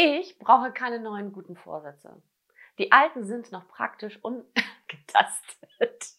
Ich brauche keine neuen guten Vorsätze. Die alten sind noch praktisch ungetastet.